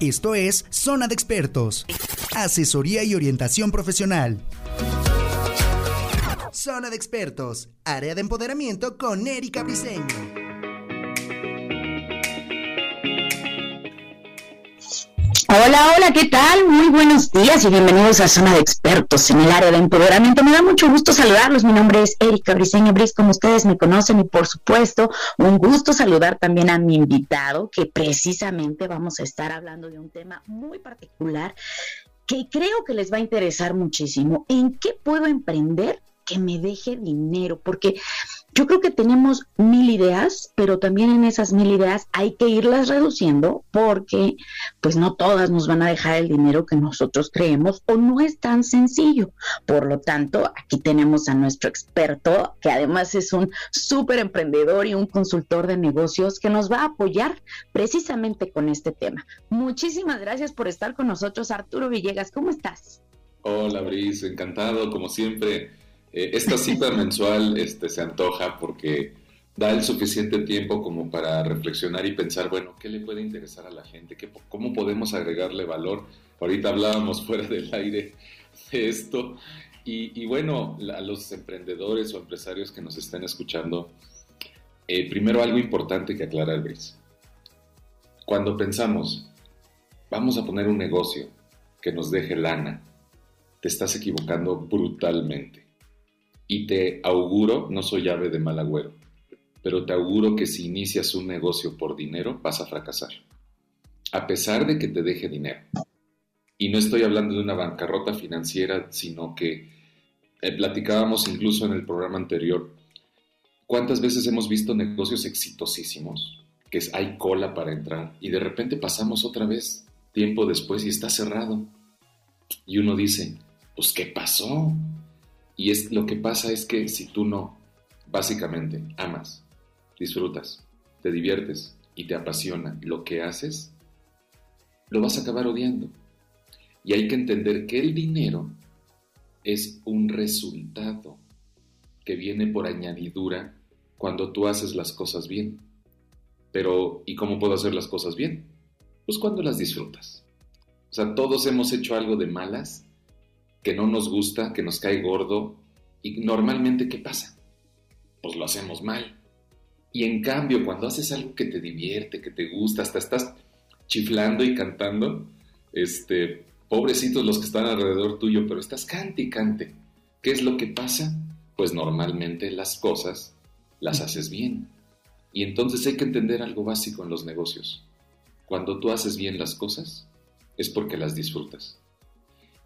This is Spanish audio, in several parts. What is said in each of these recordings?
Esto es Zona de Expertos. Asesoría y orientación profesional. Zona de Expertos. Área de empoderamiento con Erika Briseño. Hola, hola, ¿qué tal? Muy buenos días y bienvenidos a Zona de Expertos en el área de empoderamiento. Me da mucho gusto saludarlos. Mi nombre es Erika Briseño Bris, como ustedes me conocen, y por supuesto, un gusto saludar también a mi invitado, que precisamente vamos a estar hablando de un tema muy particular que creo que les va a interesar muchísimo. ¿En qué puedo emprender que me deje dinero? Porque yo creo que tenemos mil ideas, pero también en esas mil ideas hay que irlas reduciendo porque pues no todas nos van a dejar el dinero que nosotros creemos o no es tan sencillo. Por lo tanto, aquí tenemos a nuestro experto, que además es un súper emprendedor y un consultor de negocios que nos va a apoyar precisamente con este tema. Muchísimas gracias por estar con nosotros, Arturo Villegas. ¿Cómo estás? Hola, Brice, encantado, como siempre eh, esta cita mensual este, se antoja porque da el suficiente tiempo como para reflexionar y pensar, bueno, ¿qué le puede interesar a la gente? ¿Qué, ¿Cómo podemos agregarle valor? Ahorita hablábamos fuera del aire de esto. Y, bueno, a los emprendedores o empresarios que nos estén escuchando, eh, primero algo importante que aclarar, Brice. Cuando pensamos, vamos a poner un negocio que nos deje lana, te estás equivocando brutalmente y te auguro, no soy llave de mal agüero, pero te auguro que si inicias un negocio por dinero vas a fracasar, a pesar de que te deje dinero. Y no estoy hablando de una bancarrota financiera, sino que eh, platicábamos incluso en el programa anterior, ¿cuántas veces hemos visto negocios exitosísimos? Que hay cola para entrar y de repente pasamos otra vez tiempo después y está cerrado. Y uno dice, pues ¿qué pasó? Y es lo que pasa es que si tú no, básicamente, amas, disfrutas, te diviertes y te apasiona lo que haces, lo vas a acabar odiando. Y hay que entender que el dinero es un resultado que viene por añadidura cuando tú haces las cosas bien. Pero, ¿y cómo puedo hacer las cosas bien? Pues cuando las disfrutas. O sea, todos hemos hecho algo de malas que no nos gusta, que nos cae gordo, y normalmente ¿qué pasa? Pues lo hacemos mal. Y en cambio, cuando haces algo que te divierte, que te gusta, hasta estás chiflando y cantando, este, pobrecitos los que están alrededor tuyo, pero estás cante y cante. ¿Qué es lo que pasa? Pues normalmente las cosas las haces bien. Y entonces hay que entender algo básico en los negocios. Cuando tú haces bien las cosas, es porque las disfrutas.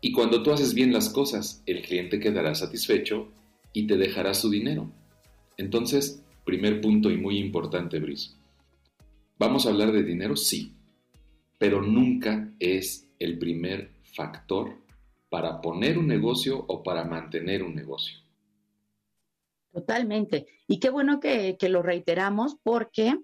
Y cuando tú haces bien las cosas, el cliente quedará satisfecho y te dejará su dinero. Entonces, primer punto y muy importante, Brice. ¿Vamos a hablar de dinero? Sí, pero nunca es el primer factor para poner un negocio o para mantener un negocio. Totalmente. Y qué bueno que, lo reiteramos porque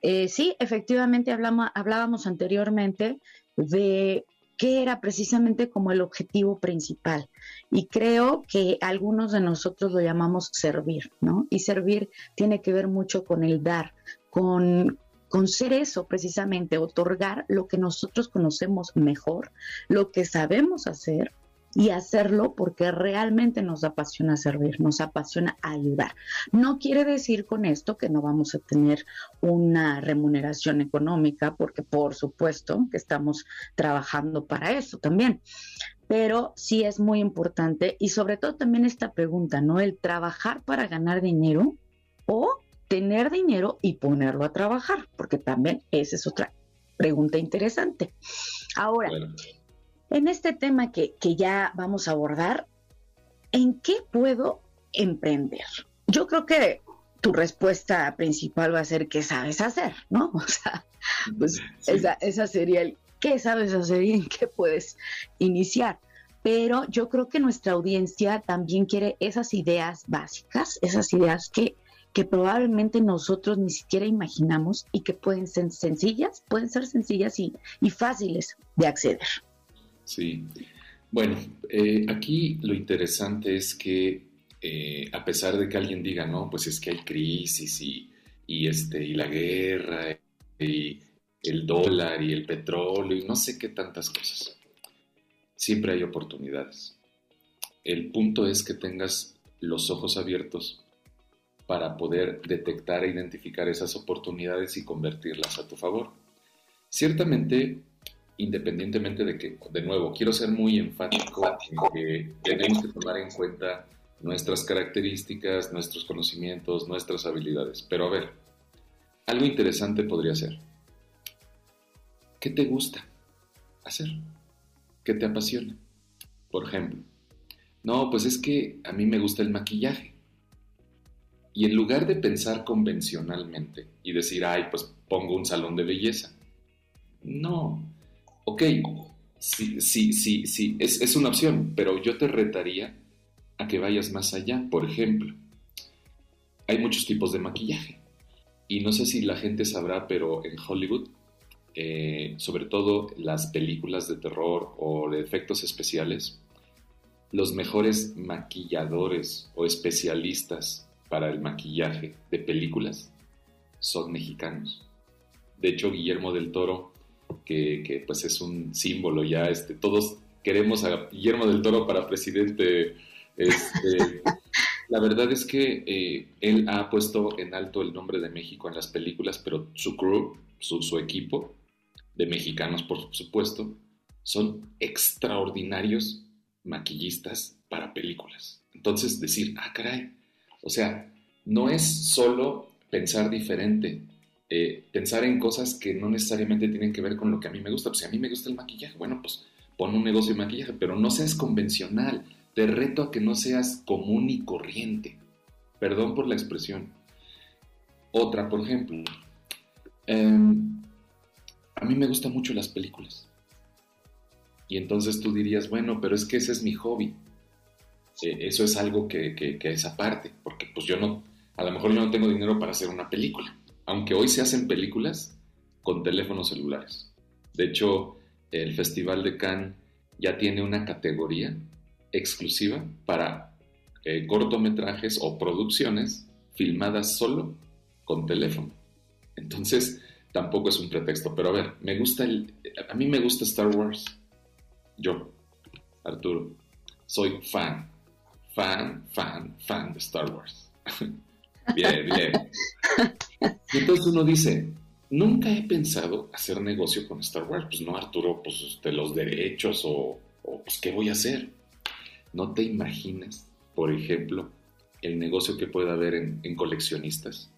eh, sí, efectivamente hablábamos anteriormente de qué era precisamente como el objetivo principal. Y creo que algunos de nosotros lo llamamos servir, ¿no? Y servir tiene que ver mucho con el dar, con, con ser eso precisamente, otorgar lo que nosotros conocemos mejor, lo que sabemos hacer y hacerlo porque realmente nos apasiona servir, nos apasiona ayudar. No quiere decir con esto que no vamos a tener una remuneración económica, porque por supuesto que estamos trabajando para eso también. Pero sí es muy importante y sobre todo también esta pregunta, ¿no? El trabajar para ganar dinero o tener dinero y ponerlo a trabajar, porque también esa es otra pregunta interesante. Ahora, en este tema que, ya vamos a abordar, ¿en qué puedo emprender? Yo creo que tu respuesta principal va a ser qué sabes hacer, ¿no? O sea, pues esa, esa sería el qué sabes hacer y en qué puedes iniciar. Pero yo creo que nuestra audiencia también quiere esas ideas básicas, esas ideas que, que probablemente nosotros ni siquiera imaginamos y que pueden ser sencillas, pueden ser sencillas y, y fáciles de acceder. Sí. Bueno, eh, aquí lo interesante es que eh, a pesar de que alguien diga, no, pues es que hay crisis y, este, y la guerra, y el dólar y el petróleo y no sé qué tantas cosas. Siempre hay oportunidades. El punto es que tengas los ojos abiertos para poder detectar e identificar esas oportunidades y convertirlas a tu favor. Ciertamente, independientemente de que, de nuevo, quiero ser muy enfático en que tenemos que tomar en cuenta nuestras características, nuestros conocimientos, nuestras habilidades. Pero a ver, algo interesante podría ser, ¿qué te gusta hacer? ¿Qué te apasiona? Por ejemplo, no, pues es que a mí me gusta el maquillaje. Y en lugar de pensar convencionalmente y decir, ay, pues pongo un salón de belleza. No. Ok, sí, sí, sí, sí, es, es una opción, pero yo te retaría a que vayas más allá. Por ejemplo, hay muchos tipos de maquillaje. Y no sé si la gente sabrá, pero en Hollywood, eh, sobre todo las películas de terror o de efectos especiales, los mejores maquilladores o especialistas para el maquillaje de películas son mexicanos. De hecho, Guillermo del Toro, que, pues es un símbolo ya, este, todos queremos a Guillermo del Toro para presidente este, la verdad es que eh, él ha puesto en alto el nombre de México en las películas, pero su crew, su, equipo de mexicanos, por supuesto, son extraordinarios maquillistas para películas. Entonces, decir, ah, caray, o sea, no es solo pensar diferente, eh, pensar en cosas que no necesariamente tienen que ver con lo que a mí me gusta. Pues si a mí me gusta el maquillaje, bueno, pues pon un negocio de maquillaje, pero no seas convencional te reto a que no seas común y corriente. Perdón por la expresión. Otra, por ejemplo. Em, a mí me gustan mucho las películas. Y entonces tú dirías, bueno, pero es que ese es mi hobby. Eh, eso es algo que, que, es aparte, porque pues yo no, a lo mejor yo no tengo dinero para hacer una película. Aunque hoy se hacen películas con teléfonos celulares. De hecho, el Festival de Cannes ya tiene una categoría exclusiva para eh, cortometrajes o producciones filmadas solo con teléfono. Entonces, tampoco es un pretexto. Pero a ver, me gusta el. A mí me gusta Star Wars. Yo, Arturo, soy fan. Fan, fan, fan de Star Wars. bien, bien. Y entonces uno dice, nunca he pensado hacer negocio con Star Wars. Pues no, Arturo, pues de los derechos o, o pues qué voy a hacer. ¿No te imaginas, por ejemplo, el negocio que puede haber en, coleccionistas?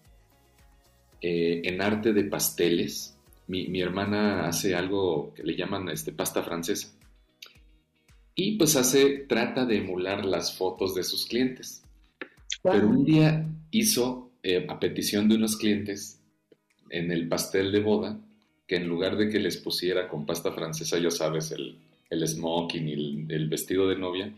Eh, en arte de pasteles. Mi, hermana hace algo que le llaman este, pasta francesa. Y pues hace, trata de emular las fotos de sus clientes. Pero un día hizo, eh, a petición de unos clientes, en el pastel de boda, que en lugar de que les pusiera con pasta francesa, ya sabes, el, smoking y el, vestido de novia,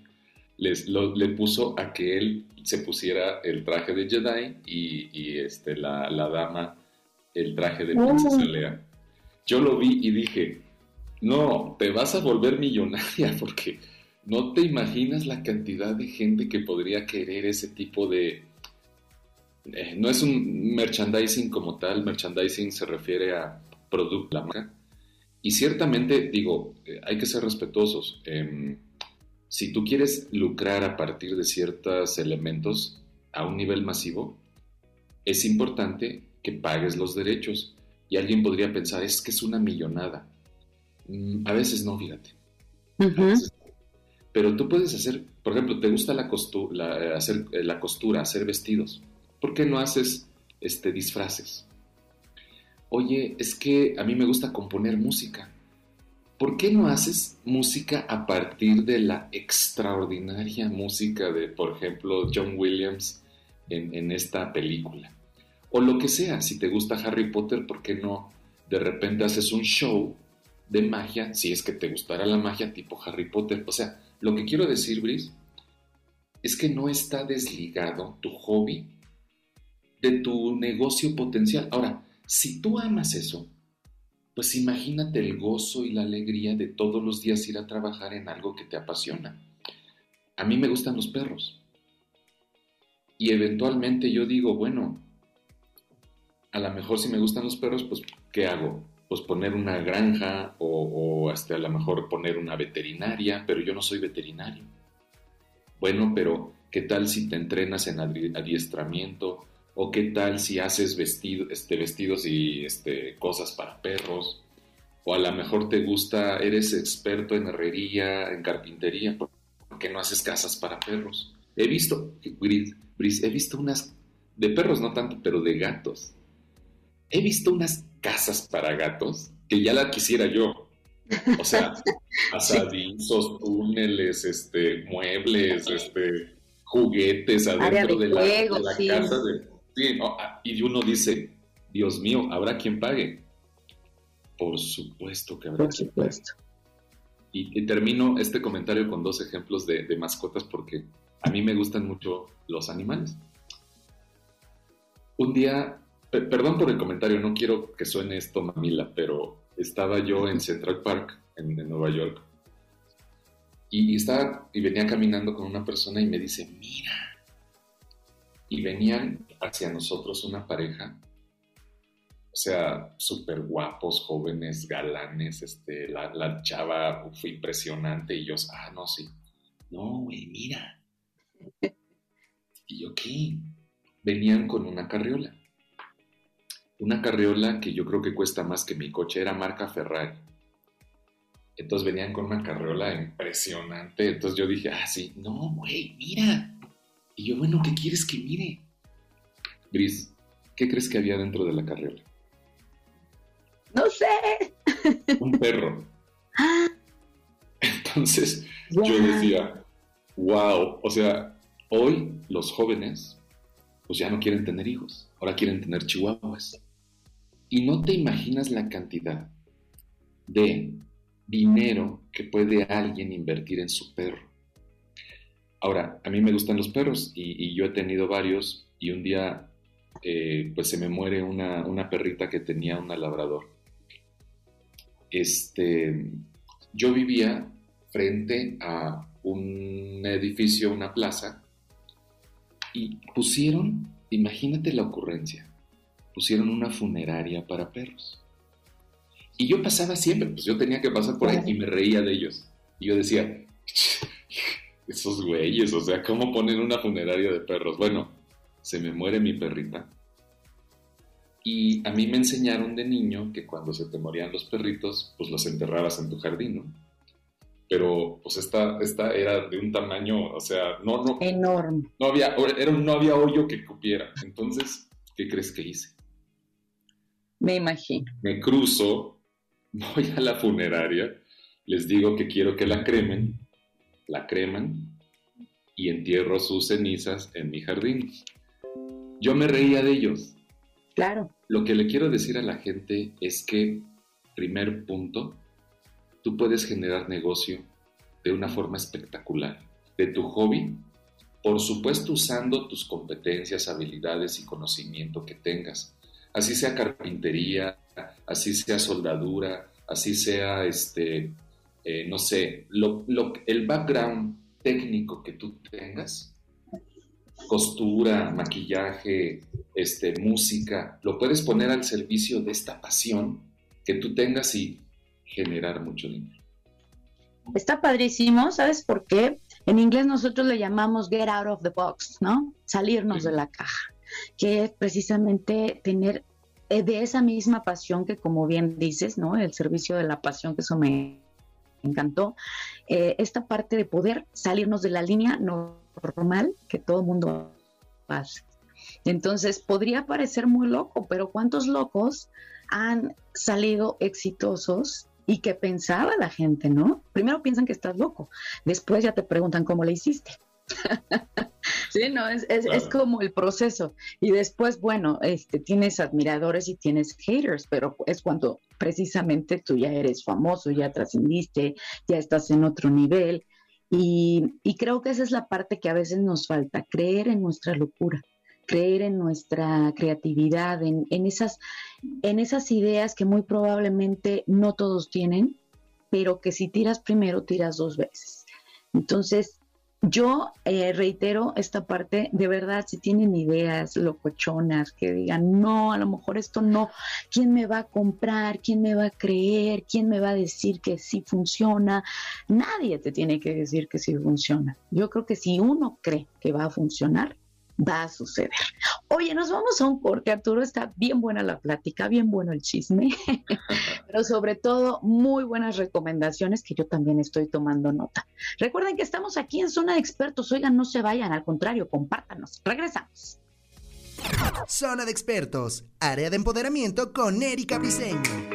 les, le puso a que él se pusiera el traje de Jedi y, este, la, dama el traje de princesa oh. Lea. Yo lo vi y dije, no, te vas a volver millonaria porque no te imaginas la cantidad de gente que podría querer ese tipo de... Eh, no es un merchandising como tal, merchandising se refiere a producto, la marca. Y ciertamente, digo, eh, hay que ser respetuosos. Em, si tú quieres lucrar a partir de ciertos elementos a un nivel masivo, es importante que pagues los derechos. Y alguien podría pensar, es que es una millonada. Mm, a veces no, fíjate. Pero tú puedes hacer, por ejemplo, te gusta la hacer eh, costura, hacer vestidos. ¿Por qué no haces este, disfraces? Oye, es que a mí me gusta componer música. ¿por qué no haces música a partir de la extraordinaria música de, por ejemplo, John Williams en, esta película? O lo que sea, si te gusta Harry Potter, ¿por qué no de repente haces un show de magia, si es que te gustará la magia tipo Harry Potter? O sea, lo que quiero decir, Brice, es que no está desligado tu hobby de tu negocio potencial. Ahora, si tú amas eso, pues imagínate el gozo y la alegría de todos los días ir a trabajar en algo que te apasiona. A mí me gustan los perros. Y eventualmente yo digo, bueno, a lo mejor si me gustan los perros, pues ¿qué hago? Pues poner una granja o, hasta a lo mejor poner una veterinaria, pero yo no soy veterinario. Bueno, pero ¿qué tal si te entrenas en adiestramiento? ¿O qué tal si haces vestido, este, vestidos y este, cosas para perros? O a lo mejor te gusta, eres experto en herrería, en carpintería, ¿por qué no haces casas para perros? He visto, he visto unas, de perros no tanto, pero de gatos. He visto unas casas para gatos que ya la quisiera yo. O sea, asadizos, túneles, este, muebles, este, juguetes adentro de, la, casa. Ah, y uno dice, Dios mío, ¿habrá quien pague? Por supuesto que habrá. Por supuesto. Y, termino este comentario con dos ejemplos de, de mascotas porque a mí me gustan mucho los animales. Un día perdón por el comentario, no quiero que suene esto mamila, pero estaba yo en Central Park, en, Nueva York, y, estaba, y venía caminando con una persona y me dice, mira, y venían hacia nosotros una pareja, o sea, súper guapos, jóvenes, galanes, este, la, la chava fue impresionante y yo, ah, no, sí, no, güey, mira. Y yo, ¿qué? Venían con una carriola una carriola que yo creo que cuesta más que mi coche, era marca Ferrari. Entonces venían con una carriola impresionante. Entonces yo dije, ah, sí, no, güey, mira. Y yo, bueno, ¿qué quieres que mire? Gris, ¿qué crees que había dentro de la carriola? No sé. Un perro. Entonces yo decía, wow, o sea, hoy los jóvenes pues ya no quieren tener hijos, ahora quieren tener chihuahuas. Y no te imaginas la cantidad de dinero que puede alguien invertir en su perro. Ahora, a mí me gustan los perros y, yo he tenido varios y un día eh, pues se me muere una, una, perrita que tenía un labrador. Este, yo vivía frente a un edificio, una plaza, y pusieron, imagínate la ocurrencia, pusieron una funeraria para perros. Y yo pasaba siempre, pues yo tenía que pasar por ahí y me reía de ellos. Y yo decía, esos güeyes, o sea, ¿cómo ponen una funeraria de perros? Bueno, se me muere mi perrita. Y a mí me enseñaron de niño que cuando se te morían los perritos, pues los enterrabas en tu jardín, ¿no? Pero pues esta, esta era de un tamaño, o sea, no, no. Enorme. No había, era, no había hoyo que cupiera. Entonces, ¿qué crees que hice? Me imagino. Me cruzo, voy a la funeraria, les digo que quiero que la cremen, la creman y entierro sus cenizas en mi jardín. Yo me reía de ellos. Claro. Lo que le quiero decir a la gente es que, primer punto, tú puedes generar negocio de una forma espectacular, de tu hobby, por supuesto usando tus competencias, habilidades y conocimiento que tengas así sea carpintería, así sea soldadura, así sea, este, eh, no sé, lo, el background técnico que tú tengas, costura, maquillaje, este, música, lo puedes poner al servicio de esta pasión que tú tengas y generar mucho dinero. Está padrísimo, ¿sabes por qué? En inglés nosotros le llamamos get out of the box, ¿no? Salirnos de la caja que es precisamente tener eh, de esa misma pasión que como bien dices, ¿no? El servicio de la pasión, que eso me encantó, eh, esta parte de poder salirnos de la línea normal que todo el mundo hace. Entonces, podría parecer muy loco, pero ¿cuántos locos han salido exitosos y que pensaba la gente, ¿no? Primero piensan que estás loco, después ya te preguntan cómo le hiciste. sí, no, es, es, como el proceso. Y después, bueno, este, tienes admiradores y tienes haters, pero es cuando precisamente tú ya eres famoso, ya trascendiste, ya estás en otro nivel. Y, y creo que esa es la parte que a veces nos falta, creer en nuestra locura creer en nuestra creatividad, en, en, esas, en esas ideas que muy probablemente no todos tienen, pero que si tiras primero, tiras dos veces. Entonces, yo eh, reitero esta parte, de verdad, si tienen ideas locochonas que digan, no, a lo mejor esto no, ¿quién me va a comprar? ¿Quién me va a creer? ¿Quién me va a decir que sí funciona? Nadie te tiene que decir que sí funciona. Yo creo que si uno cree que va a funcionar, va a suceder. Oye, nos vamos a un corte, Arturo. Está bien buena la plática, bien bueno el chisme, pero sobre todo muy buenas recomendaciones que yo también estoy tomando nota. Recuerden que estamos aquí en Zona de Expertos. Oigan, no se vayan, al contrario, compártanos. Regresamos. Zona de Expertos, área de empoderamiento con Erika Briseño.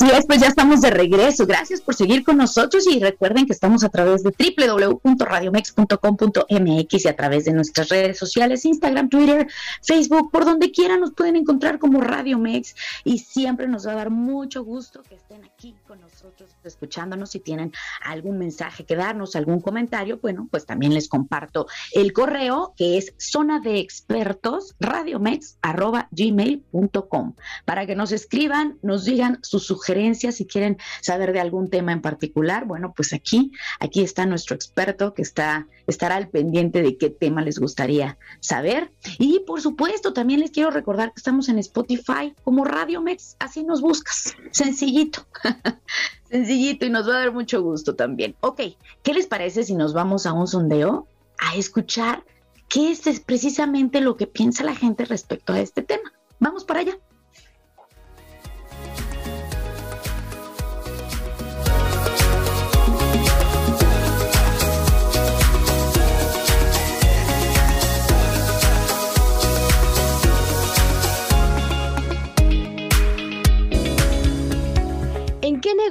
Así es, pues ya estamos de regreso. Gracias por seguir con nosotros y recuerden que estamos a través de www.radiomex.com.mx y a través de nuestras redes sociales, Instagram, Twitter, Facebook, por donde quieran nos pueden encontrar como Radio Mex y siempre nos va a dar mucho gusto que estén aquí con nosotros escuchándonos. Si tienen algún mensaje que darnos, algún comentario, bueno, pues también les comparto el correo que es zona de expertos radiomex.gmail.com para que nos escriban, nos digan sus sugerencias si quieren saber de algún tema en particular, bueno, pues aquí, aquí está nuestro experto que está, estará al pendiente de qué tema les gustaría saber. Y por supuesto, también les quiero recordar que estamos en Spotify como Radio Mex, así nos buscas, sencillito. Sencillito y nos va a dar mucho gusto también. Ok, ¿qué les parece si nos vamos a un sondeo a escuchar qué es precisamente lo que piensa la gente respecto a este tema? Vamos para allá.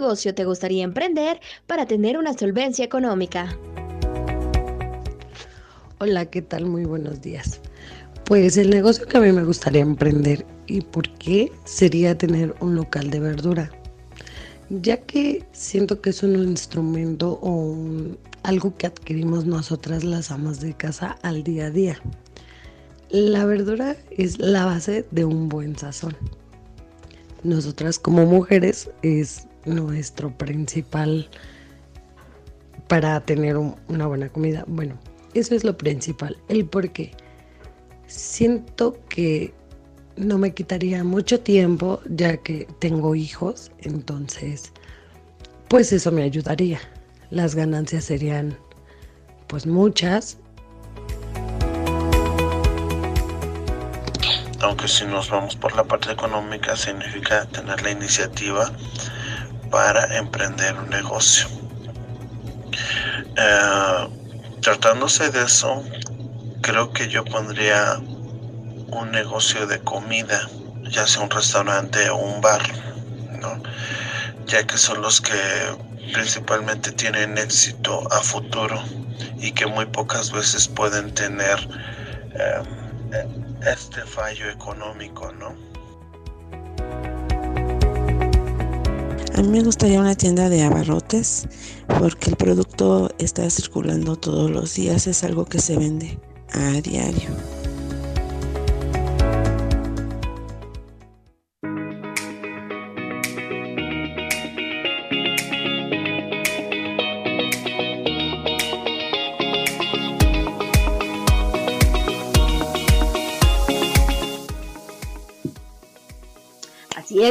Negocio te gustaría emprender para tener una solvencia económica? Hola, ¿qué tal? Muy buenos días. Pues el negocio que a mí me gustaría emprender y por qué sería tener un local de verdura, ya que siento que es un instrumento o algo que adquirimos nosotras las amas de casa al día a día. La verdura es la base de un buen sazón. Nosotras como mujeres es nuestro principal para tener una buena comida. Bueno, eso es lo principal. El por qué. Siento que no me quitaría mucho tiempo ya que tengo hijos, entonces pues eso me ayudaría. Las ganancias serían pues muchas. Aunque si nos vamos por la parte económica significa tener la iniciativa para emprender un negocio. Eh, tratándose de eso, creo que yo pondría un negocio de comida, ya sea un restaurante o un bar, ¿no? ya que son los que principalmente tienen éxito a futuro y que muy pocas veces pueden tener eh, este fallo económico, ¿no? A mí me gustaría una tienda de abarrotes porque el producto está circulando todos los días, es algo que se vende a diario.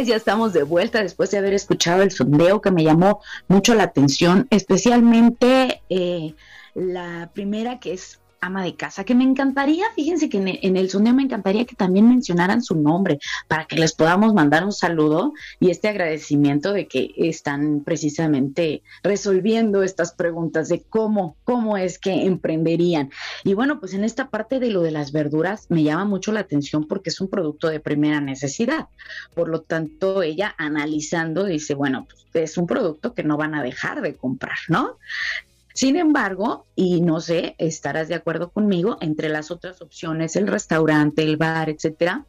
Ya estamos de vuelta después de haber escuchado el sondeo que me llamó mucho la atención, especialmente eh, la primera que es ama de casa, que me encantaría, fíjense que en el, sondeo me encantaría que también mencionaran su nombre para que les podamos mandar un saludo y este agradecimiento de que están precisamente resolviendo estas preguntas de cómo, cómo es que emprenderían. Y bueno, pues en esta parte de lo de las verduras me llama mucho la atención porque es un producto de primera necesidad. Por lo tanto, ella analizando dice, bueno, pues es un producto que no van a dejar de comprar, ¿no? Sin embargo, y no sé, estarás de acuerdo conmigo, entre las otras opciones, el restaurante, el bar, etcétera,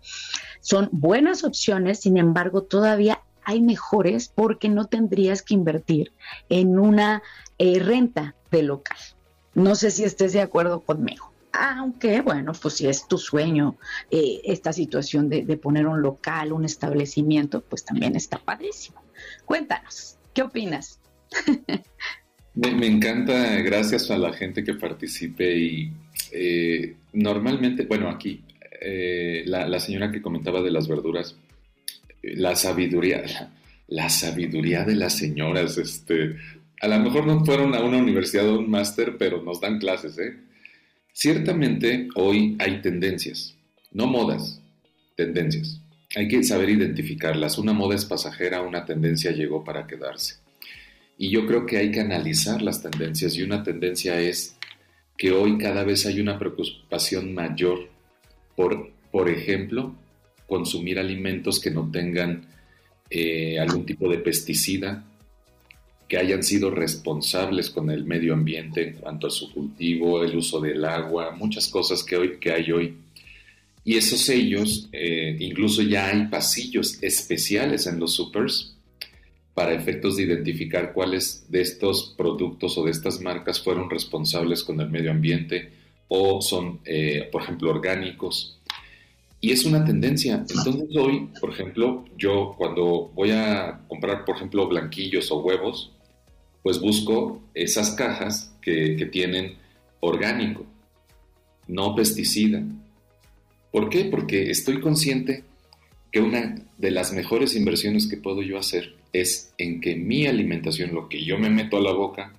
son buenas opciones, sin embargo, todavía hay mejores porque no tendrías que invertir en una eh, renta de local. No sé si estés de acuerdo conmigo. Aunque, bueno, pues si es tu sueño eh, esta situación de, poner un local, un establecimiento, pues también está padrísimo. Cuéntanos, ¿qué opinas? me, encanta, gracias a la gente que participe y eh, normalmente, bueno, aquí, eh, la, señora que comentaba de las verduras, la sabiduría, la, sabiduría de las señoras, este, a lo mejor no fueron a una universidad o un máster, pero nos dan clases, ¿eh? Ciertamente hoy hay tendencias, no modas, tendencias. Hay que saber identificarlas. Una moda es pasajera, una tendencia llegó para quedarse. Y yo creo que hay que analizar las tendencias y una tendencia es que hoy cada vez hay una preocupación mayor por, por ejemplo, consumir alimentos que no tengan eh, algún tipo de pesticida, que hayan sido responsables con el medio ambiente en cuanto a su cultivo, el uso del agua, muchas cosas que, hoy, que hay hoy. Y esos sellos, eh, incluso ya hay pasillos especiales en los supers para efectos de identificar cuáles de estos productos o de estas marcas fueron responsables con el medio ambiente o son, eh, por ejemplo, orgánicos. Y es una tendencia. Entonces hoy, por ejemplo, yo cuando voy a comprar, por ejemplo, blanquillos o huevos, pues busco esas cajas que, tienen orgánico, no pesticida. ¿Por qué? Porque estoy consciente que una de las mejores inversiones que puedo yo hacer es en que mi alimentación, lo que yo me meto a la boca,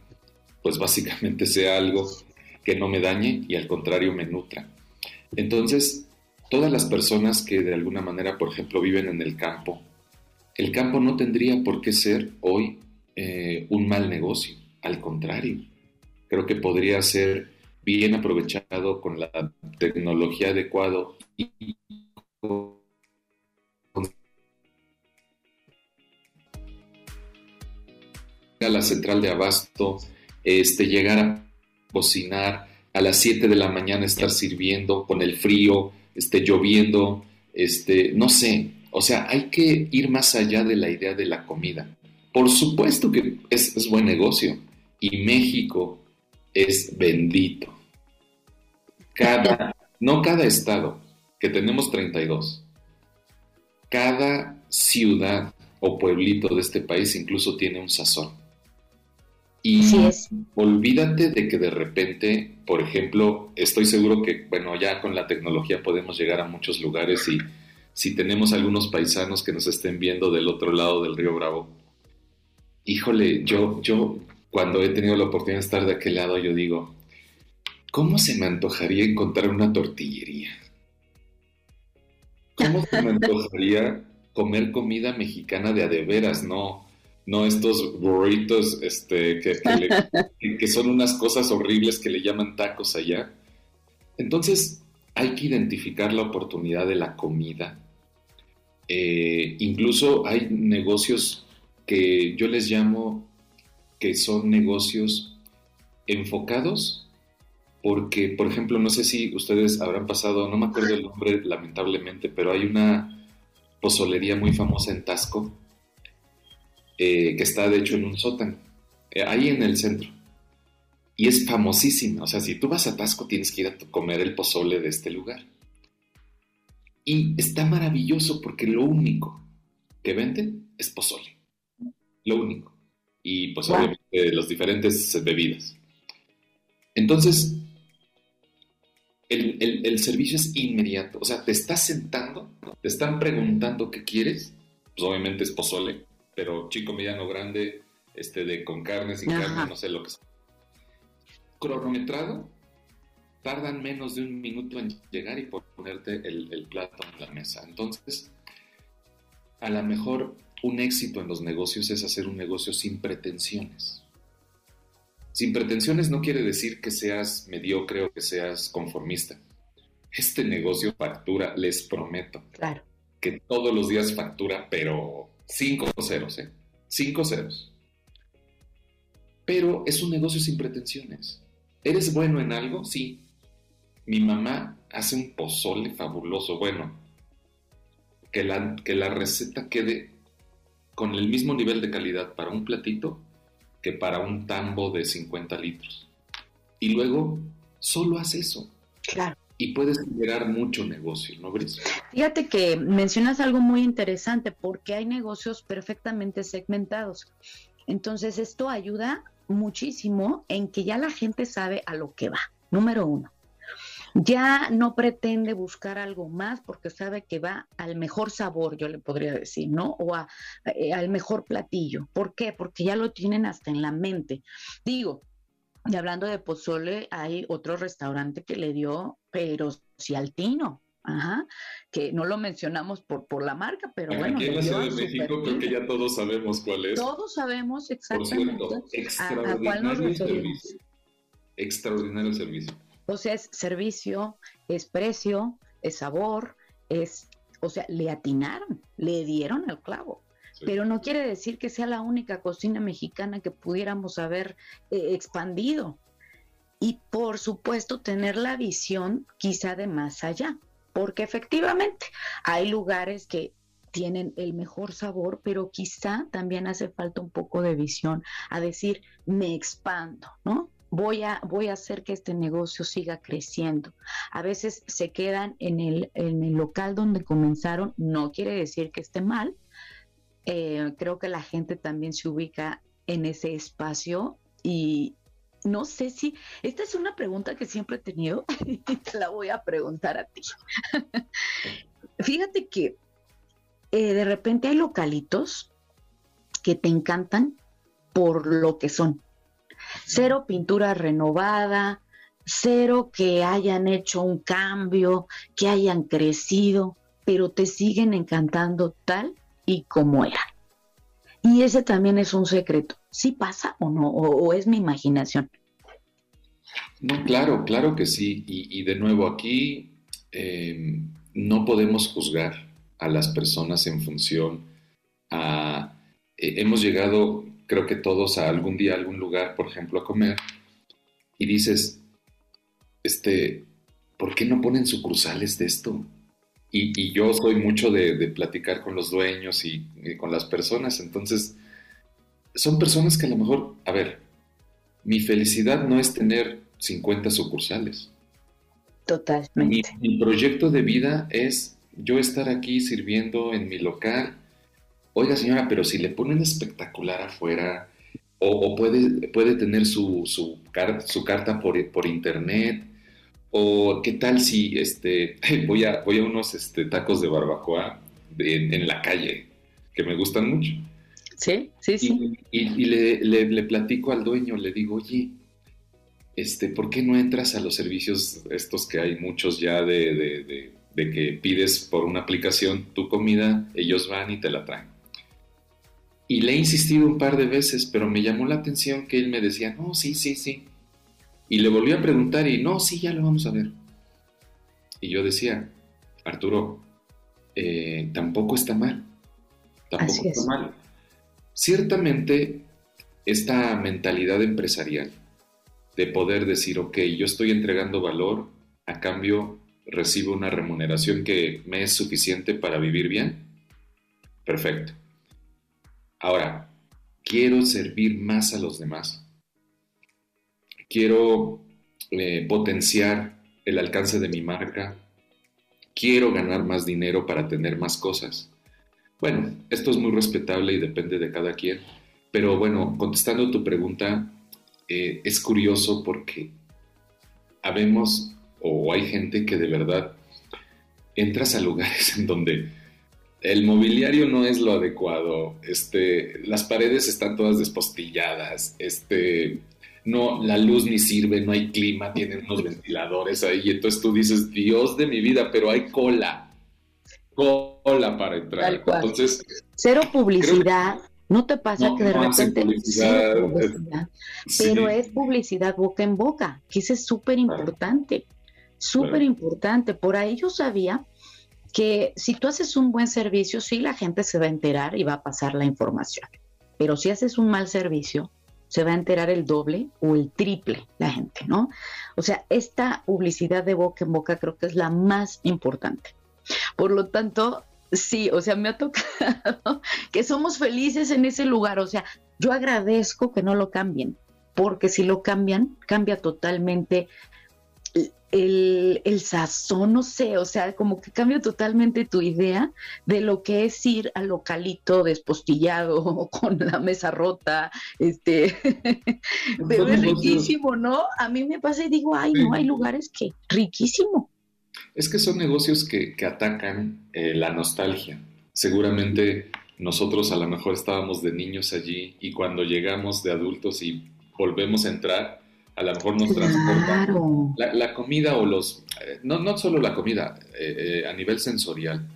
pues básicamente sea algo que no me dañe y al contrario me nutra. Entonces, todas las personas que de alguna manera, por ejemplo, viven en el campo, el campo no tendría por qué ser hoy eh, un mal negocio, al contrario, creo que podría ser bien aprovechado con la tecnología adecuada y a la central de abasto, este, llegar a cocinar, a las 7 de la mañana estar sirviendo con el frío, este, lloviendo, este, no sé, o sea, hay que ir más allá de la idea de la comida. Por supuesto que es, buen negocio y México es bendito. Cada, no cada estado, que tenemos 32, cada ciudad o pueblito de este país incluso tiene un sazón. Y olvídate de que de repente, por ejemplo, estoy seguro que, bueno, ya con la tecnología podemos llegar a muchos lugares y si tenemos algunos paisanos que nos estén viendo del otro lado del río Bravo, híjole, yo, yo cuando he tenido la oportunidad de estar de aquel lado, yo digo, ¿cómo se me antojaría encontrar una tortillería? ¿Cómo se me antojaría comer comida mexicana de adeveras, no, no estos burritos este, que, que, son unas cosas horribles que le llaman tacos allá? Entonces, hay que identificar la oportunidad de la comida. Eh, incluso hay negocios que yo les llamo que son negocios enfocados porque, por ejemplo, no sé si ustedes habrán pasado, no me acuerdo el nombre lamentablemente, pero hay una pozolería muy famosa en Tasco, eh, que está de hecho en un sótano, eh, ahí en el centro. Y es famosísima, o sea, si tú vas a Tasco tienes que ir a comer el pozole de este lugar. Y está maravilloso porque lo único que venden es pozole lo único. Y pues obviamente los diferentes bebidas. Entonces, el, servicio es inmediato. O sea, te estás sentando, te están preguntando qué quieres. Pues obviamente es pozole, pero chico, mediano, grande, este de con carne, sin carne, no sé lo que sea. Cronometrado, tardan menos de un minuto en llegar y ponerte el, el plato en la mesa. Entonces, a lo mejor un éxito en los negocios es hacer un negocio sin pretensiones. Sin pretensiones no quiere decir que seas mediocre o que seas conformista. Este negocio factura, les prometo. Claro. Que todos los días factura, pero cinco ceros, ¿eh? Cinco ceros. Pero es un negocio sin pretensiones. ¿Eres bueno en algo? Sí. Mi mamá hace un pozole fabuloso. Bueno, que la, que la receta quede con el mismo nivel de calidad para un platito que para un tambo de 50 litros. Y luego solo haz eso. Claro. Y puedes generar mucho negocio, ¿no, Brice? Fíjate que mencionas algo muy interesante porque hay negocios perfectamente segmentados. Entonces, esto ayuda muchísimo en que ya la gente sabe a lo que va. Número uno ya no pretende buscar algo más porque sabe que va al mejor sabor, yo le podría decir, ¿no? O eh, al mejor platillo. ¿Por qué? Porque ya lo tienen hasta en la mente. Digo, y hablando de pozole, hay otro restaurante que le dio, pero si al tino, Ajá, que no lo mencionamos por, por la marca, pero bueno. Aquí en la Ciudad de México creo que ya todos sabemos cuál es. Todos sabemos exactamente a, cuál nos referimos. Servicio. Extraordinario servicio. O sea, es servicio, es precio, es sabor, es, o sea, le atinaron, le dieron al clavo. Pero no quiere decir que sea la única cocina mexicana que pudiéramos haber eh, expandido. Y por supuesto tener la visión quizá de más allá, porque efectivamente hay lugares que tienen el mejor sabor, pero quizá también hace falta un poco de visión a decir, me expando, ¿no? voy a, voy a hacer que este negocio siga creciendo. A veces se quedan en el, en el local donde comenzaron, no quiere decir que esté mal. Eh, creo que la gente también se ubica en ese espacio y no sé si, esta es una pregunta que siempre he tenido y te la voy a preguntar a ti. Fíjate que eh, de repente hay localitos que te encantan por lo que son cero pintura renovada, cero que hayan hecho un cambio, que hayan crecido, pero te siguen encantando tal y como eran. Y ese también es un secreto. ¿Sí pasa o no? ¿O, es mi imaginación? No, claro, claro que sí. Y, de nuevo, aquí eh, no podemos juzgar a las personas en función a... Eh, hemos llegado creo que todos a algún día, a algún lugar, por ejemplo, a comer, y dices, este, ¿por qué no ponen sucursales de esto? Y, yo soy mucho de, platicar con los dueños y, con las personas, entonces, son personas que a lo mejor, a ver, mi felicidad no es tener 50 sucursales. Totalmente. mi proyecto de vida es yo estar aquí sirviendo en mi local oiga señora, pero si le ponen espectacular afuera, o, puede, puede tener su, su, su carta por, por, internet, o qué tal si este, voy, a, voy a unos este, tacos de barbacoa en, la calle, que me gustan mucho. Sí, sí, sí. Y, le, le, platico al dueño, le digo, oye, este, ¿por qué no entras a los servicios estos que hay muchos ya de, de, de que pides por una aplicación tu comida, ellos van y te la traen? Y le he insistido un par de veces, pero me llamó la atención que él me decía, no, sí, sí, sí. Y le volví a preguntar y, no, sí, ya lo vamos a ver. Y yo decía, Arturo, eh, tampoco está mal. Tampoco está mal. Ciertamente, esta mentalidad empresarial de poder decir, ok, yo estoy entregando valor, a cambio recibo una remuneración que me es suficiente para vivir bien, perfecto. Ahora, quiero servir más a los demás. Quiero eh, potenciar el alcance de mi marca. Quiero ganar más dinero para tener más cosas. Bueno, esto es muy respetable y depende de cada quien. Pero bueno, contestando tu pregunta, eh, es curioso porque habemos o hay gente que de verdad entras a lugares en donde el mobiliario no es lo adecuado, este, las paredes están todas despostilladas, este, no, la luz ni sirve, no hay clima, tienen unos ventiladores ahí, y entonces tú dices, Dios de mi vida, pero hay cola, cola para entrar. Entonces, cero publicidad. ¿No te pasa que de repente publicidad, pero es publicidad boca en boca, que eso es súper importante, súper importante. Por ahí yo sabía que si tú haces un buen servicio, sí la gente se va a enterar y va a pasar la información. Pero si haces un mal servicio, se va a enterar el doble o el triple la gente, ¿no? O sea, esta publicidad de boca en boca creo que es la más importante. Por lo tanto, sí, o sea, me ha tocado que somos felices en ese lugar. O sea, yo agradezco que no lo cambien, porque si lo cambian, cambia totalmente el, el, sazón, no sé, o sea, como que cambia totalmente tu idea de lo que es ir al localito despostillado con la mesa rota, este, pero es riquísimo, ¿no? A mí me pasa y digo, ay, no, hay lugares que riquísimo. Es que son negocios que, que atacan eh, la nostalgia. Seguramente nosotros a lo mejor estábamos de niños allí y cuando llegamos de adultos y volvemos a entrar, a lo mejor nos transporta la, comida o los, eh, no, no solo la comida, eh, a nivel sensorial.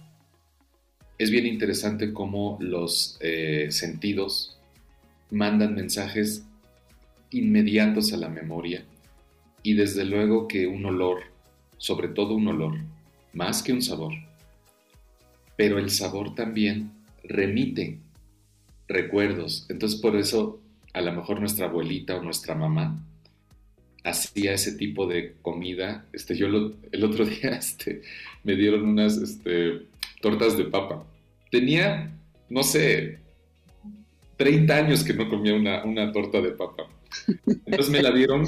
Es bien interesante cómo los sentidos mandan mensajes inmediatos a la memoria y desde luego que un olor, sobre todo un olor, más que un sabor, pero el sabor también remite recuerdos. Entonces por eso a lo mejor nuestra abuelita o nuestra mamá hacía ese tipo de comida. Este, yo el otro día este, me dieron unas este, tortas de papa. Tenía, no sé, 30 años que no comía una, una torta de papa. Entonces me la dieron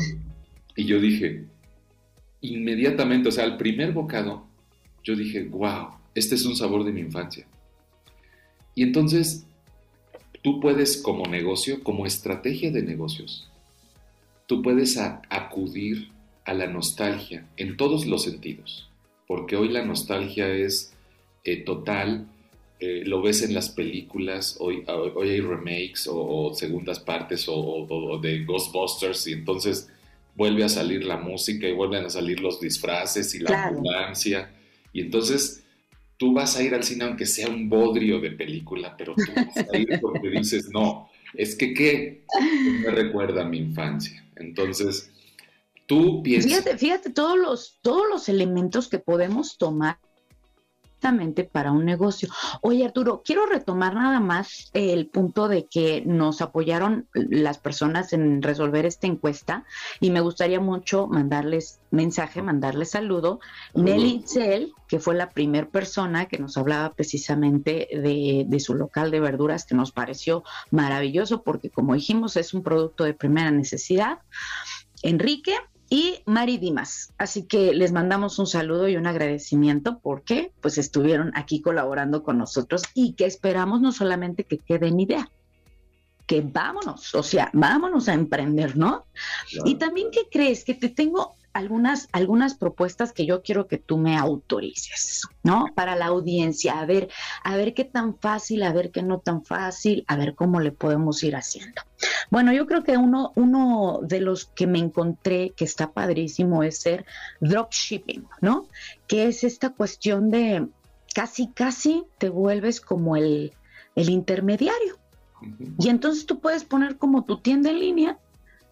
y yo dije, inmediatamente, o sea, al primer bocado, yo dije, wow, este es un sabor de mi infancia. Y entonces, tú puedes como negocio, como estrategia de negocios, tú puedes acudir a la nostalgia en todos los sentidos, porque hoy la nostalgia es eh, total, eh, lo ves en las películas, hoy, hoy hay remakes o, segundas partes o, de Ghostbusters y entonces vuelve a salir la música y vuelven a salir los disfraces y la ambulancia. Y entonces tú vas a ir al cine aunque sea un bodrio de película, pero tú vas a ir porque dices, no, es que qué me recuerda a mi infancia. Entonces, tú piensas... Fíjate, fíjate todos los, todos los elementos que podemos tomar para un negocio. Oye, Arturo, quiero retomar nada más el punto de que nos apoyaron las personas en resolver esta encuesta y me gustaría mucho mandarles mensaje, mandarles saludo. Nelly Zell, que fue la primera persona que nos hablaba precisamente de, de su local de verduras, que nos pareció maravilloso porque, como dijimos, es un producto de primera necesidad. Enrique, y Mari Dimas. Así que les mandamos un saludo y un agradecimiento porque pues estuvieron aquí colaborando con nosotros y que esperamos no solamente que quede en idea, que vámonos, o sea, vámonos a emprender, ¿no? Y también, ¿qué crees? Que te tengo algunas, algunas propuestas que yo quiero que tú me autorices, ¿no? Para la audiencia, a ver, a ver qué tan fácil, a ver qué no tan fácil, a ver cómo le podemos ir haciendo. Bueno, yo creo que uno, uno de los que me encontré que está padrísimo es ser dropshipping, ¿no? Que es esta cuestión de casi, casi te vuelves como el, el intermediario. Y entonces tú puedes poner como tu tienda en línea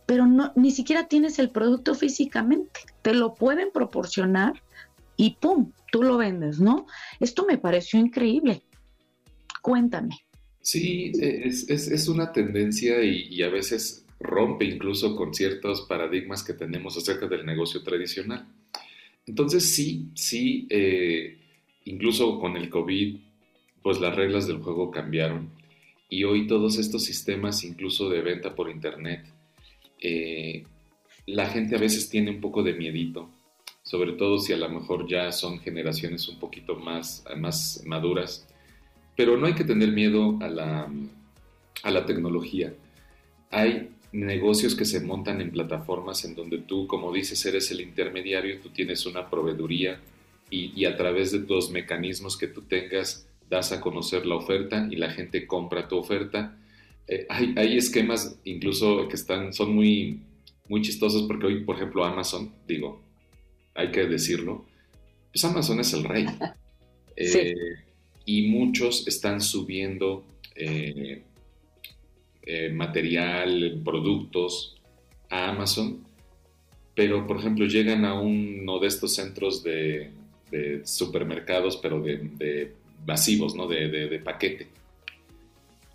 pero no, ni siquiera tienes el producto físicamente. Te lo pueden proporcionar y ¡pum! Tú lo vendes, ¿no? Esto me pareció increíble. Cuéntame. Sí, es, una tendencia y, a veces rompe incluso con ciertos paradigmas que tenemos acerca del negocio tradicional. Entonces sí, sí, eh, incluso con el COVID, pues las reglas del juego cambiaron y hoy todos estos sistemas, incluso de venta por Internet, eh, la gente a veces tiene un poco de miedito, sobre todo si a lo mejor ya son generaciones un poquito más, más maduras, pero no hay que tener miedo a la, a la tecnología. Hay negocios que se montan en plataformas en donde tú, como dices, eres el intermediario, tú tienes una proveeduría y, a través de los mecanismos que tú tengas das a conocer la oferta y la gente compra tu oferta eh, hay, esquemas incluso que están, son muy, muy chistosos porque hoy, por ejemplo, Amazon, digo, hay que decirlo, pues Amazon es el rey. Eh, y muchos están subiendo eh, material, productos a Amazon, pero por ejemplo llegan a uno de estos centros de, supermercados, pero de, de masivos, ¿no? de paquete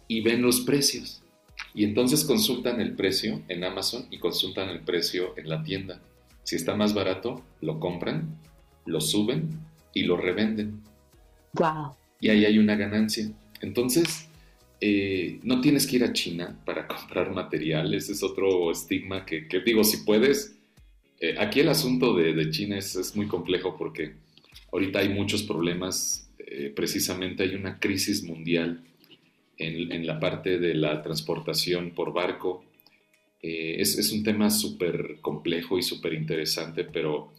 y ven los precios. Y entonces consultan el precio en Amazon y consultan el precio en la tienda. Si está más barato, lo compran, lo suben y lo revenden. Wow. Y ahí hay una ganancia. Entonces, eh, no tienes que ir a China para comprar materiales. Es otro estigma que, que, digo, si puedes, Eh, aquí el asunto de, China es, muy complejo porque ahorita hay muchos problemas, eh, precisamente hay una crisis mundial en, la parte de la transportación por barco. Eh, es, un tema súper complejo y súper interesante, pero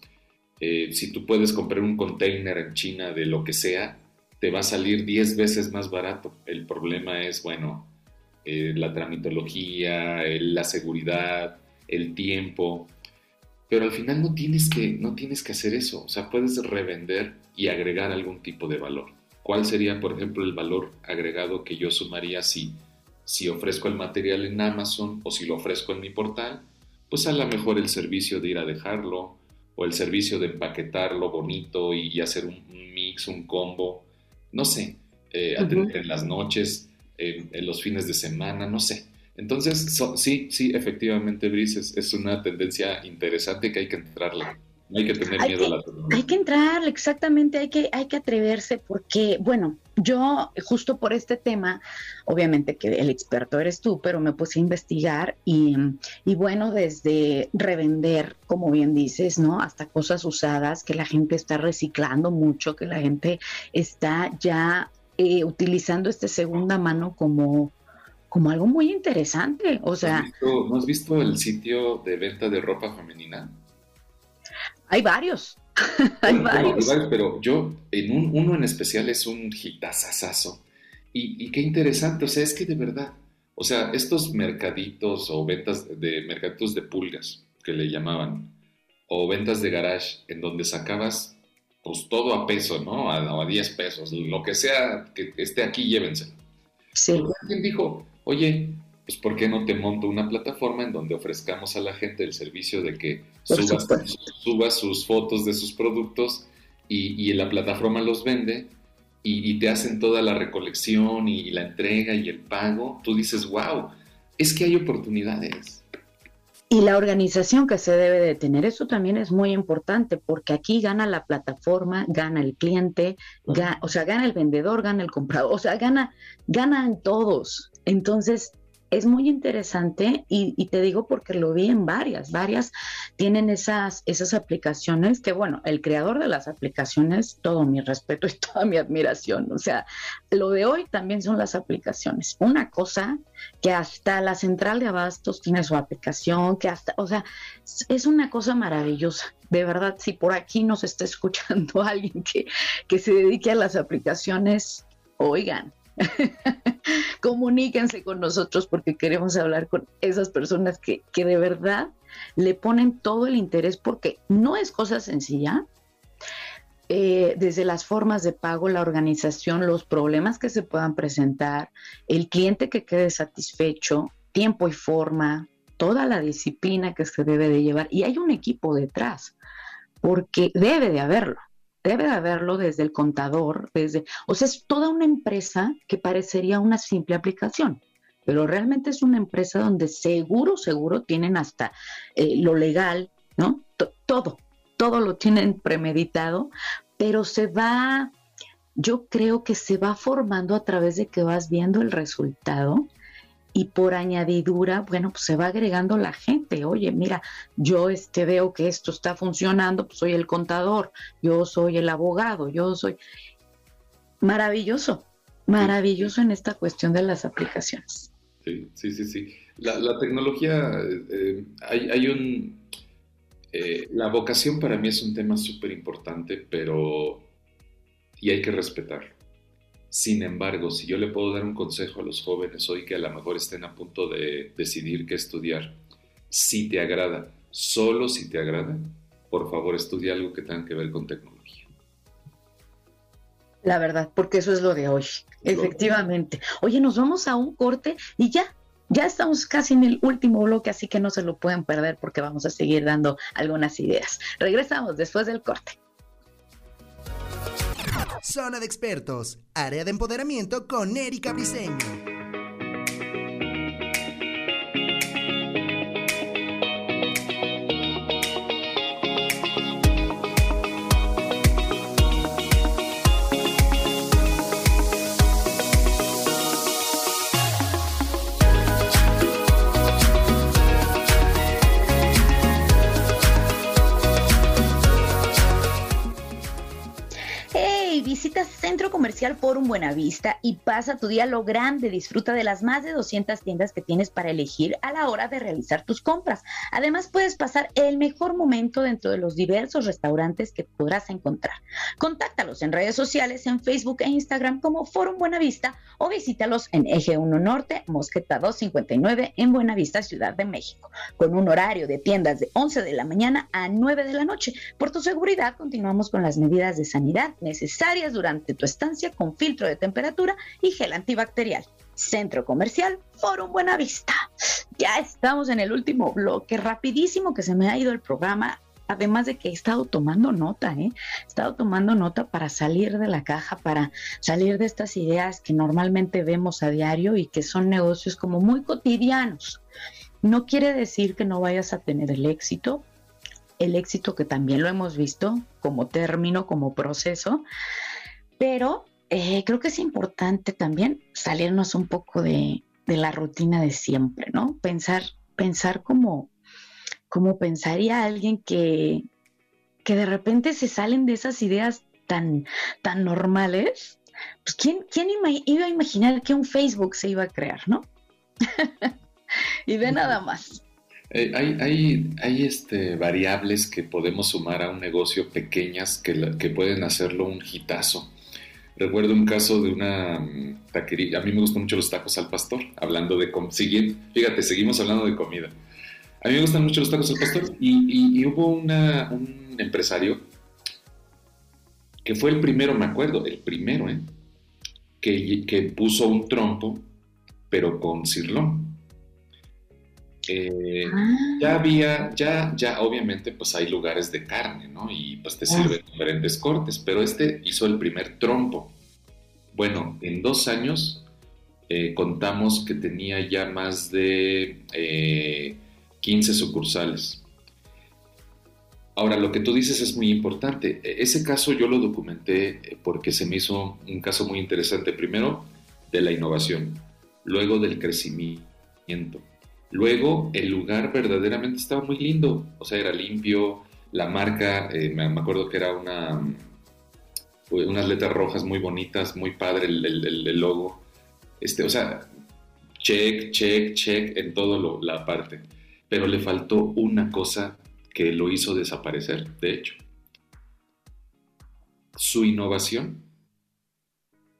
si tú puedes comprar un container en China de lo que sea, te va a salir 10 veces más barato. El problema es, bueno, la tramitología, la seguridad, el tiempo. Pero al final no tienes, que, no tienes que hacer eso, o sea, puedes revender y agregar algún tipo de valor. ¿Cuál sería, por ejemplo, el valor agregado que yo sumaría si, si ofrezco el material en Amazon o si lo ofrezco en mi portal? Pues a lo mejor el servicio de ir a dejarlo o el servicio de empaquetarlo bonito y, hacer un, mix, un combo, no sé, eh, atender en las noches, en los fines de semana, no sé. Entonces, sí, sí, efectivamente, Brice, es, una tendencia interesante que hay que entrarle. No hay que tener miedo a la tecnología. Hay que entrar, exactamente, hay que, hay que atreverse porque, bueno, yo justo por este tema, obviamente que el experto eres tú, pero me puse a investigar y, y bueno, desde revender, como bien dices, ¿no? Hasta cosas usadas que la gente está reciclando mucho, que la gente está ya eh, utilizando este segunda mano como como algo muy interesante. O sea. ¿No has visto, el sitio de venta de ropa femenina? Hay varios. hay, varios. Pero yo, en un, uno en especial es un hitazazazo. Y, y qué interesante, o sea, es que de verdad, o sea, estos mercaditos o ventas de mercaditos de pulgas, que le llamaban, o ventas de garage, en donde sacabas pues todo a peso, ¿no? A, a 10 pesos, lo que sea que esté aquí, llévenselo. Sí. alguien dijo, oye, pues ¿por qué no te monto una plataforma en donde ofrezcamos a la gente el servicio de que suba, sus fotos de sus productos y, y la plataforma los vende y, te hacen toda la recolección y, la entrega y el pago? Tú dices, wow, es que hay oportunidades. Y la organización que se debe de tener, eso también es muy importante, porque aquí gana la plataforma, gana el cliente, o sea, gana el vendedor, gana el comprador, o sea, gana, ganan todos. Entonces, es muy interesante y, te digo porque lo vi en varias, varias tienen esas, esas aplicaciones que, bueno, el creador de las aplicaciones, todo mi respeto y toda mi admiración. O sea, lo de hoy también son las aplicaciones. Una cosa que hasta la central de abastos tiene su aplicación, que hasta, o sea, es una cosa maravillosa. De verdad, si por aquí nos está escuchando alguien que, que se dedique a las aplicaciones, oigan, Comuníquense con nosotros porque queremos hablar con esas personas que, de verdad le ponen todo el interés porque no es cosa sencilla. Eh, desde las formas de pago, la organización, los problemas que se puedan presentar, el cliente que quede satisfecho, tiempo y forma, toda la disciplina que se debe de llevar. Y hay un equipo detrás, porque debe de haberlo debe de haberlo desde el contador, desde, o sea, es toda una empresa que parecería una simple aplicación, pero realmente es una empresa donde seguro, seguro tienen hasta eh, lo legal, ¿no? todo, todo lo tienen premeditado, pero se va, yo creo que se va formando a través de que vas viendo el resultado y por añadidura, bueno, pues se va agregando la gente. Oye, mira, yo este veo que esto está funcionando, pues soy el contador, yo soy el abogado, yo soy maravilloso, maravilloso en esta cuestión de las aplicaciones. Sí, sí, sí, sí. La, tecnología, eh, hay, hay, un... Eh, la vocación para mí es un tema súper importante, pero... y hay que respetarlo sin embargo, si yo le puedo dar un consejo a los jóvenes hoy que a lo mejor estén a punto de decidir qué estudiar, si te agrada, solo si te agrada, por favor estudia algo que tenga que ver con tecnología. La verdad, porque eso es lo de hoy, efectivamente. Oye, nos vamos a un corte y ya, ya estamos casi en el último bloque, así que no se lo pueden perder porque vamos a seguir dando algunas ideas. Regresamos después del corte. Zona de expertos, área de empoderamiento con Erika Briseño. Comercial Forum Buenavista y pasa tu día lo grande. Disfruta de las más de 200 tiendas que tienes para elegir a la hora de realizar tus compras. Además, puedes pasar el mejor momento dentro de los diversos restaurantes que podrás encontrar. Contáctalos en redes sociales, en Facebook e Instagram como Forum Buenavista o visítalos en Eje 1 Norte, Mosqueta 259 en Buenavista, Ciudad de México, con un horario de tiendas de 11 de la mañana a 9 de la noche. Por tu seguridad, continuamos con las medidas de sanidad necesarias durante tu estancia con filtro de temperatura y gel antibacterial. Centro Comercial Forum Buenavista. Ya estamos en el último bloque, rapidísimo que se me ha ido el programa. Además de que he estado tomando nota, ¿eh? he estado tomando nota para salir de la caja, para salir de estas ideas que normalmente vemos a diario y que son negocios como muy cotidianos. No quiere decir que no vayas a tener el éxito, el éxito que también lo hemos visto como término, como proceso, pero eh, creo que es importante también salirnos un poco de, la rutina de siempre, ¿no? Pensar, pensar como, como pensaría alguien que, que de repente se salen de esas ideas tan, tan normales. Pues, ¿quién, quién iba a imaginar que un Facebook se iba a crear, no? y ve nada más. Eh, hay hay, hay este, variables que podemos sumar a un negocio pequeñas que, que pueden hacerlo un hitazo. Recuerdo un caso de una mm, taquería, a mí me gustan mucho los tacos al pastor, hablando de. Fíjate, seguimos hablando de comida. A mí me gustan mucho los tacos al pastor y, hubo un empresario que fue el primero, me acuerdo, el primero, ¿eh? que, que puso un trompo, pero con cirlón. Eh, ya había, ya, ya obviamente pues hay lugares de carne, ¿no? Y pues te sirven diferentes cortes, pero este hizo el primer trompo. Bueno, en dos años eh, contamos que tenía ya más de 15 eh, sucursales. Ahora, lo que tú dices es muy importante. E, ese caso yo lo documenté porque se me hizo un caso muy interesante. Primero, de la innovación, luego del crecimiento Luego, el lugar verdaderamente estaba muy lindo, o sea, era limpio, la marca, eh, me, acuerdo que era una, unas letras rojas muy bonitas, muy padre el, logo. Este, o sea, check, check, check en toda la parte. Pero le faltó una cosa que lo hizo desaparecer, de hecho. Su innovación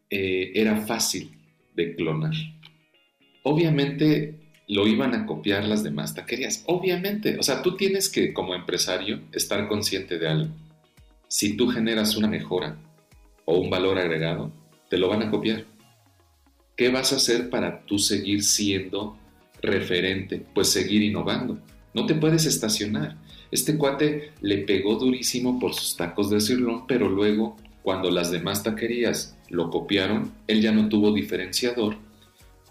eh, era fácil de clonar. Obviamente lo iban a copiar las demás taquerías. Obviamente, o sea, tú tienes que como empresario estar consciente de algo. Si tú generas una mejora o un valor agregado, te lo van a copiar. ¿Qué vas a hacer para tú seguir siendo referente? Pues seguir innovando. No te puedes estacionar. Este cuate le pegó durísimo por sus tacos de cirlón, pero luego, cuando las demás taquerías lo copiaron, él ya no tuvo diferenciador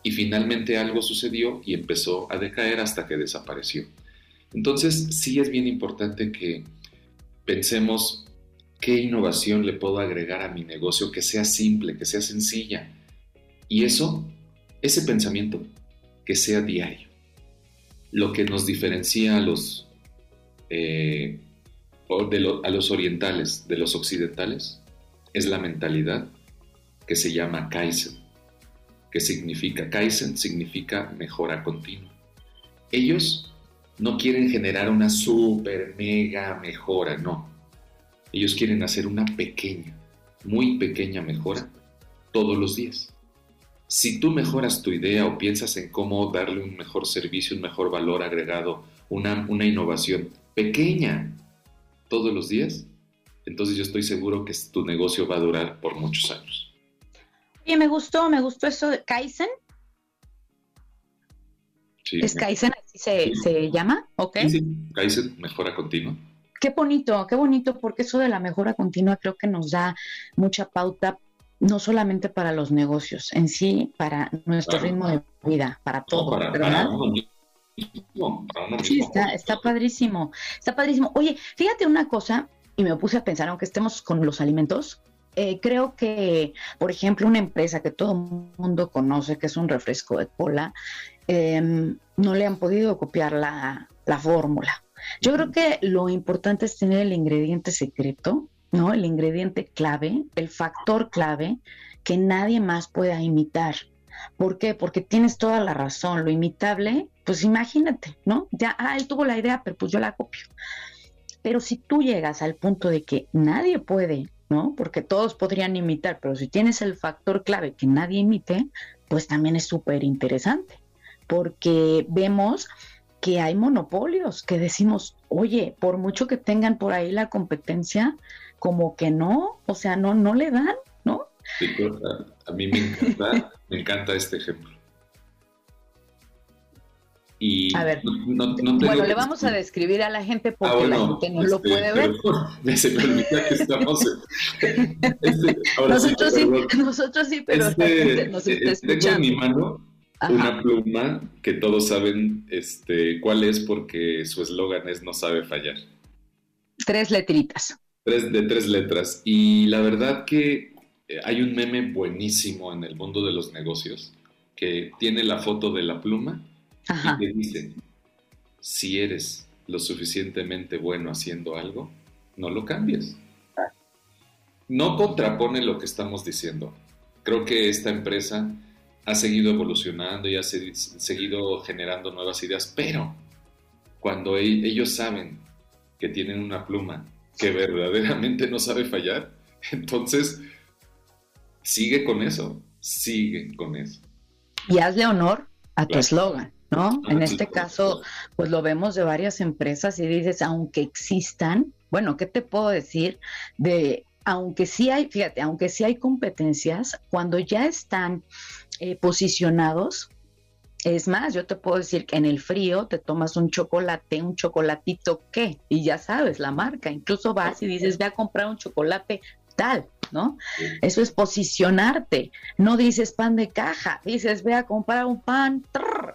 y finalmente algo sucedió y empezó a decaer hasta que desapareció. Entonces sí es bien importante que pensemos qué innovación le puedo agregar a mi negocio que sea simple, que sea sencilla. Y eso, ese pensamiento, que sea diario. Lo que nos diferencia a los, eh, a los orientales de los occidentales es la mentalidad que se llama Kaizen que significa Kaizen, significa mejora continua. Ellos no quieren generar una super mega mejora, no. Ellos quieren hacer una pequeña, muy pequeña mejora todos los días. Si tú mejoras tu idea o piensas en cómo darle un mejor servicio, un mejor valor agregado, una, una innovación pequeña todos los días, entonces yo estoy seguro que tu negocio va a durar por muchos años me gustó, me gustó eso de Kaizen. ¿Es Kaizen así se, llama? ¿Ok? Sí, Kaizen, mejora continua. Qué bonito, qué bonito, porque eso de la mejora continua creo que nos da mucha pauta, no solamente para los negocios, en sí, para nuestro ritmo de vida, para todo, ¿verdad? sí, está, está padrísimo, está padrísimo. Oye, fíjate una cosa, y me puse a pensar, aunque estemos con los alimentos, eh, creo que, por ejemplo, una empresa que todo el mundo conoce, que es un refresco de cola, em, no le han podido copiar la, fórmula. Yo creo que lo importante es tener el ingrediente secreto ¿no? El ingrediente clave, el factor clave que nadie más pueda imitar. ¿Por qué? Porque tienes toda la razón. Lo imitable, pues imagínate, ¿no? Ya, ah, él tuvo la idea, pero pues yo la copio. Pero si tú llegas al punto de que nadie puede, ¿no? Porque todos podrían imitar, pero si tienes el factor clave que nadie imite, pues también es súper interesante. Porque vemos que hay monopolios, que decimos, oye, por mucho que tengan por ahí la competencia, como que no, o sea, no, no le dan, ¿no? Sí, a, mí me encanta, me encanta este ejemplo. Y a ver, bueno, le vamos a describir a la gente porque ah, la gente no lo este, puede ver. Ya se me olvida que estamos este, nosotros, sí, nosotros sí, pero este, nos está escuchando. Tengo en mi mano una pluma que todos saben este, cuál es porque su eslogan es no sabe fallar. Tres letritas. Tres, de tres letras. Y la verdad que eh, hay un meme buenísimo en el mundo de los negocios que tiene la foto de la pluma y te dice, si eres lo suficientemente bueno haciendo algo, no lo cambies. No contrapone lo que estamos diciendo. Creo que esta empresa ha seguido evolucionando y ha seguido generando nuevas ideas, pero cuando e-, ellos saben que tienen una pluma que verdaderamente no sabe fallar, entonces sigue con eso, sigue con eso. Y hazle honor a tu eslogan, ¿no? en este caso, pues lo vemos de varias empresas y dices, aunque existan, bueno, ¿qué te puedo decir de aunque sí hay, fíjate, aunque sí hay competencias, cuando ya están eh, posicionados, es más, yo te puedo decir que en el frío te tomas un chocolate, un chocolatito qué, y ya sabes la marca, incluso vas y dices, voy a comprar un chocolate tal, ¿no? Eso es posicionarte, no dices pan de caja, dices, voy a comprar un pan,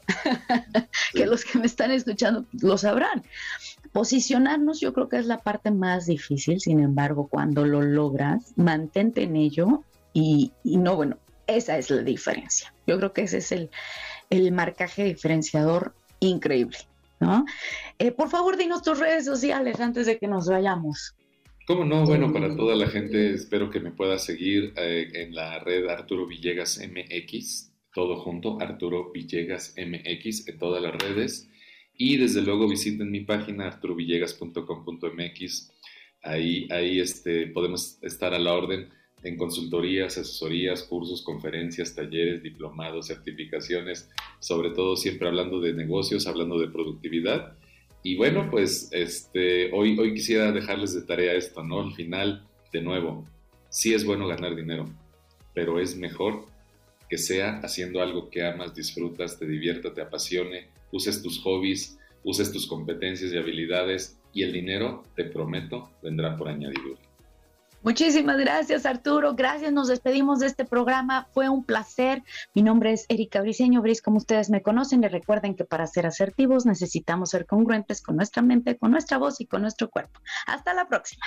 que los que me están escuchando lo sabrán. Posicionarnos yo creo que es la parte más difícil, sin embargo, cuando lo logras, mantente en ello y, no, bueno, esa es la diferencia. Yo creo que ese es el, marcaje diferenciador increíble, ¿no? Eh, por favor, dinos tus redes sociales antes de que nos vayamos. ¿Cómo no? Bueno, para toda la gente, espero que me pueda seguir eh, en la red Arturo Villegas MX, todo junto, Arturo Villegas MX en todas las redes. Y desde luego visiten mi página arturovillegas.com.mx. Ahí, ahí este, podemos estar a la orden en consultorías, asesorías, cursos, conferencias, talleres, diplomados, certificaciones, sobre todo siempre hablando de negocios, hablando de productividad. Y bueno, pues este, hoy, hoy quisiera dejarles de tarea esto, ¿no? Al final, de nuevo, sí es bueno ganar dinero, pero es mejor que sea haciendo algo que amas, disfrutas, te divierta, te apasione, uses tus hobbies, uses tus competencias y habilidades y el dinero, te prometo, vendrá por añadidura. Muchísimas gracias, Arturo. Gracias, nos despedimos de este programa. Fue un placer. Mi nombre es Erika Briceño Bris, como ustedes me conocen. Y recuerden que para ser asertivos necesitamos ser congruentes con nuestra mente, con nuestra voz y con nuestro cuerpo. Hasta la próxima.